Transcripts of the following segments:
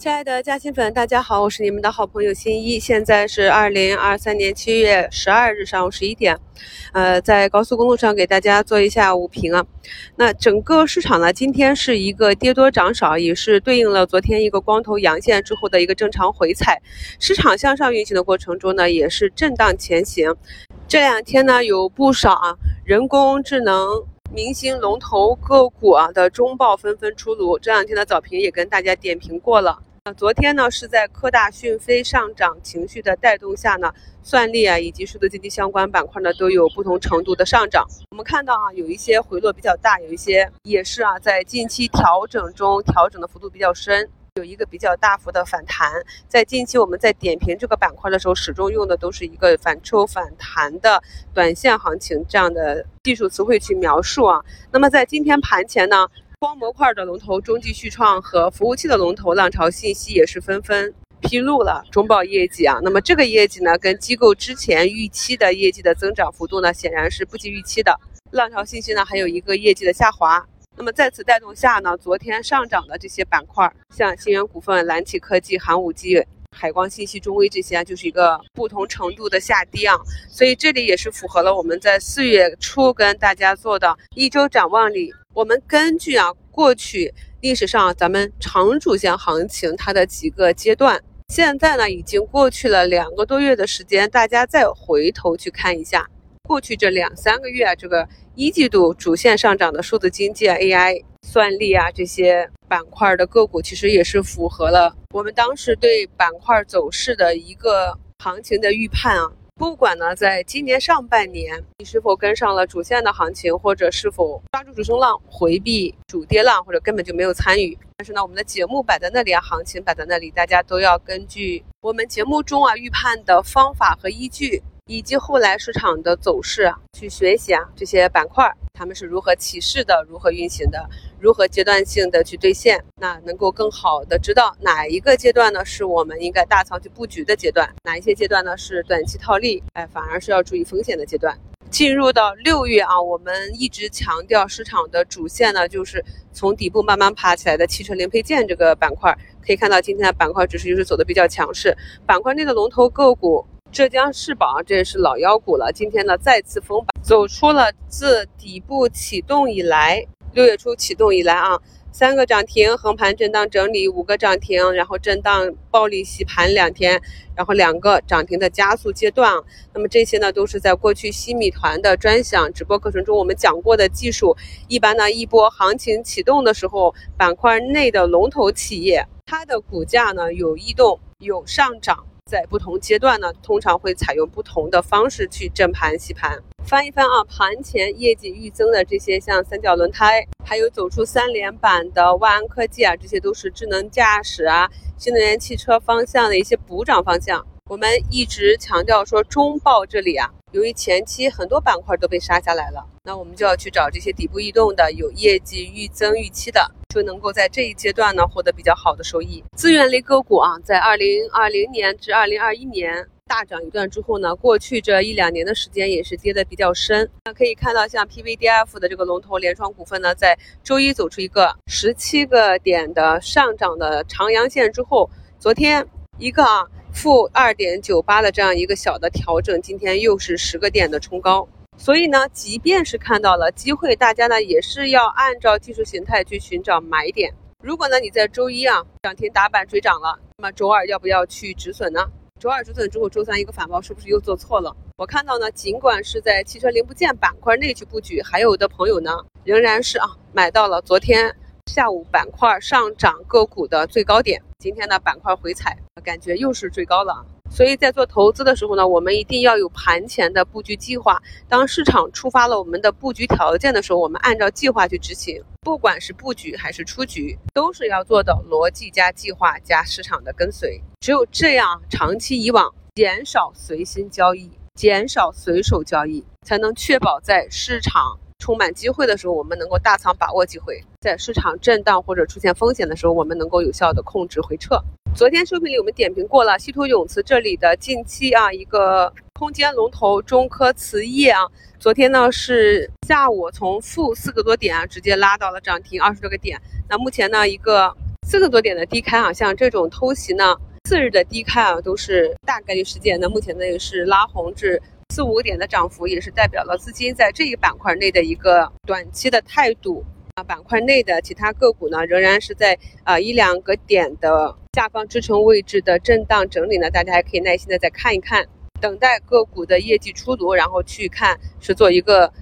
亲爱的嘉兴粉，大家好，我是你们的好朋友新一。现在是二零二三年七月十二日上午十一点，呃，在高速公路上给大家做一下午评啊。那整个市场呢，今天是一个跌多涨少，也是对应了昨天一个光头阳线之后的一个正常回踩。市场向上运行的过程中呢，也是震荡前行。这两天呢，有不少啊人工智能。明星龙头个股啊的中报纷纷出炉，这两天的早评也跟大家点评过了。那昨天呢是在科大讯飞上涨情绪的带动下呢，算力啊以及数字经济相关板块呢都有不同程度的上涨。我们看到啊有一些回落比较大，有一些也是啊在近期调整中调整的幅度比较深。有一个比较大幅的反弹，在近期我们在点评这个板块的时候，始终用的都是一个反抽反弹的短线行情这样的技术词汇去描述啊。那么在今天盘前呢，光模块的龙头中继续创和服务器的龙头浪潮信息也是纷纷披露了中报业绩啊。那么这个业绩呢，跟机构之前预期的业绩的增长幅度呢，显然是不及预期的。浪潮信息呢，还有一个业绩的下滑。那么在此带动下呢，昨天上涨的这些板块，像新源股份、蓝启科技、寒武纪、海光信息、中微这些，就是一个不同程度的下跌啊。所以这里也是符合了我们在四月初跟大家做的一周展望里，我们根据啊过去历史上咱们长主线行情它的几个阶段，现在呢已经过去了两个多月的时间，大家再回头去看一下。过去这两三个月啊，这个一季度主线上涨的数字经济啊、AI、算力啊这些板块的个股，其实也是符合了我们当时对板块走势的一个行情的预判啊。不管呢，在今年上半年你是否跟上了主线的行情，或者是否抓住主升浪回避主跌浪，或者根本就没有参与，但是呢，我们的节目摆在那里啊，行情摆在那里，大家都要根据我们节目中啊预判的方法和依据。以及后来市场的走势，去学习啊这些板块，他们是如何起势的，如何运行的，如何阶段性的去兑现，那能够更好的知道哪一个阶段呢是我们应该大仓去布局的阶段，哪一些阶段呢是短期套利，哎，反而是要注意风险的阶段。进入到六月啊，我们一直强调市场的主线呢，就是从底部慢慢爬起来的汽车零配件这个板块，可以看到今天的板块指数就是走的比较强势，板块内的龙头个股。浙江世宝，这也是老妖股了。今天呢，再次封板，走出了自底部启动以来，六月初启动以来啊，三个涨停，横盘震荡整理，五个涨停，然后震荡暴力洗盘两天，然后两个涨停的加速阶段。那么这些呢，都是在过去西米团的专享直播课程中我们讲过的技术。一般呢，一波行情启动的时候，板块内的龙头企业，它的股价呢有异动，有上涨。在不同阶段呢，通常会采用不同的方式去震盘洗盘。翻一翻啊，盘前业绩预增的这些，像三角轮胎，还有走出三连板的万安科技啊，这些都是智能驾驶啊、新能源汽车方向的一些补涨方向。我们一直强调说，中报这里啊。由于前期很多板块都被杀下来了，那我们就要去找这些底部异动的、有业绩预增预期的，就能够在这一阶段呢获得比较好的收益。资源类个股啊，在二零二零年至二零二一年大涨一段之后呢，过去这一两年的时间也是跌得比较深。那可以看到，像 PVDF 的这个龙头联创股份呢，在周一走出一个十七个点的上涨的长阳线之后，昨天一个啊。负二点九八的这样一个小的调整，今天又是十个点的冲高，所以呢，即便是看到了机会，大家呢也是要按照技术形态去寻找买点。如果呢你在周一啊涨停打板追涨了，那么周二要不要去止损呢？周二止损之后，周三一个反包，是不是又做错了？我看到呢，尽管是在汽车零部件板块内去布局，还有的朋友呢仍然是啊买到了昨天。下午板块上涨个股的最高点，今天呢板块回踩，感觉又是最高了。所以在做投资的时候呢，我们一定要有盘前的布局计划。当市场触发了我们的布局条件的时候，我们按照计划去执行。不管是布局还是出局，都是要做到逻辑加计划加市场的跟随。只有这样，长期以往，减少随心交易，减少随手交易，才能确保在市场。充满机会的时候，我们能够大仓把握机会；在市场震荡或者出现风险的时候，我们能够有效的控制回撤。昨天收评里我们点评过了，稀土永磁这里的近期啊一个空间龙头中科磁业啊，昨天呢是下午从负四个多点啊直接拉到了涨停二十多个点。那目前呢一个四个多点的低开啊，像这种偷袭呢，四日的低开啊，都是大概率事件。那目前呢也是拉红至四五个点的涨幅，也是代表了资金在这一板块内的一个短期的态度。板块内的其他个股呢，仍然是在啊一两个点的下方支撑位置的震荡整理呢，大家还可以耐心的再看一看，等待个股的业绩出炉，然后去看是做一个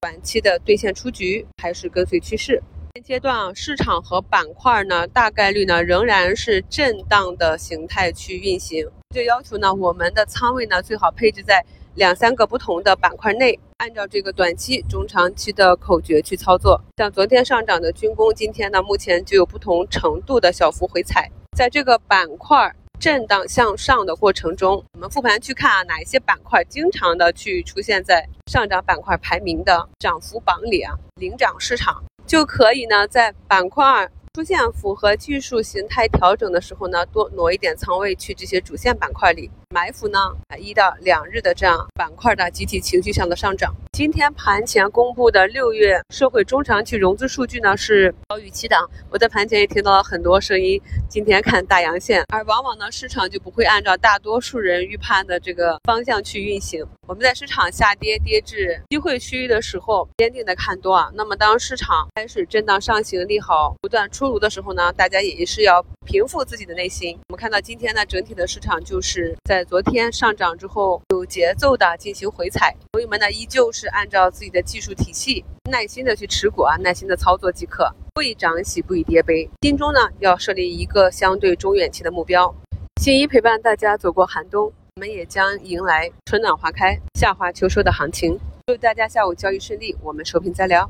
短期的兑现出局，还是跟随趋势。现阶段市场和板块呢，大概率呢仍然是震荡的形态去运行。就要求呢，我们的仓位呢最好配置在两三个不同的板块内，按照这个短期、中长期的口诀去操作。像昨天上涨的军工，今天呢目前就有不同程度的小幅回踩。在这个板块震荡向上的过程中，我们复盘去看啊，哪一些板块经常的去出现在上涨板块排名的涨幅榜里啊，领涨市场。就可以呢，在板块出现符合技术形态调整的时候呢，多挪一点仓位去这些主线板块里。埋伏呢，一到两日的这样板块的集体情绪上的上涨。今天盘前公布的六月社会中长期融资数据呢是高预期的。我在盘前也听到了很多声音，今天看大阳线，而往往呢市场就不会按照大多数人预判的这个方向去运行。我们在市场下跌跌至机会区域的时候，坚定的看多啊。那么当市场开始震荡上行，利好不断出炉的时候呢，大家也是要平复自己的内心。我们看到今天呢，整体的市场就是在。昨天上涨之后，有节奏的进行回踩，朋友们呢依旧是按照自己的技术体系，耐心的去持股啊，耐心的操作即可。不以涨喜，不以跌悲，心中呢要设立一个相对中远期的目标。新一陪伴大家走过寒冬，我们也将迎来春暖花开、夏花秋收的行情。祝大家下午交易顺利，我们收评再聊。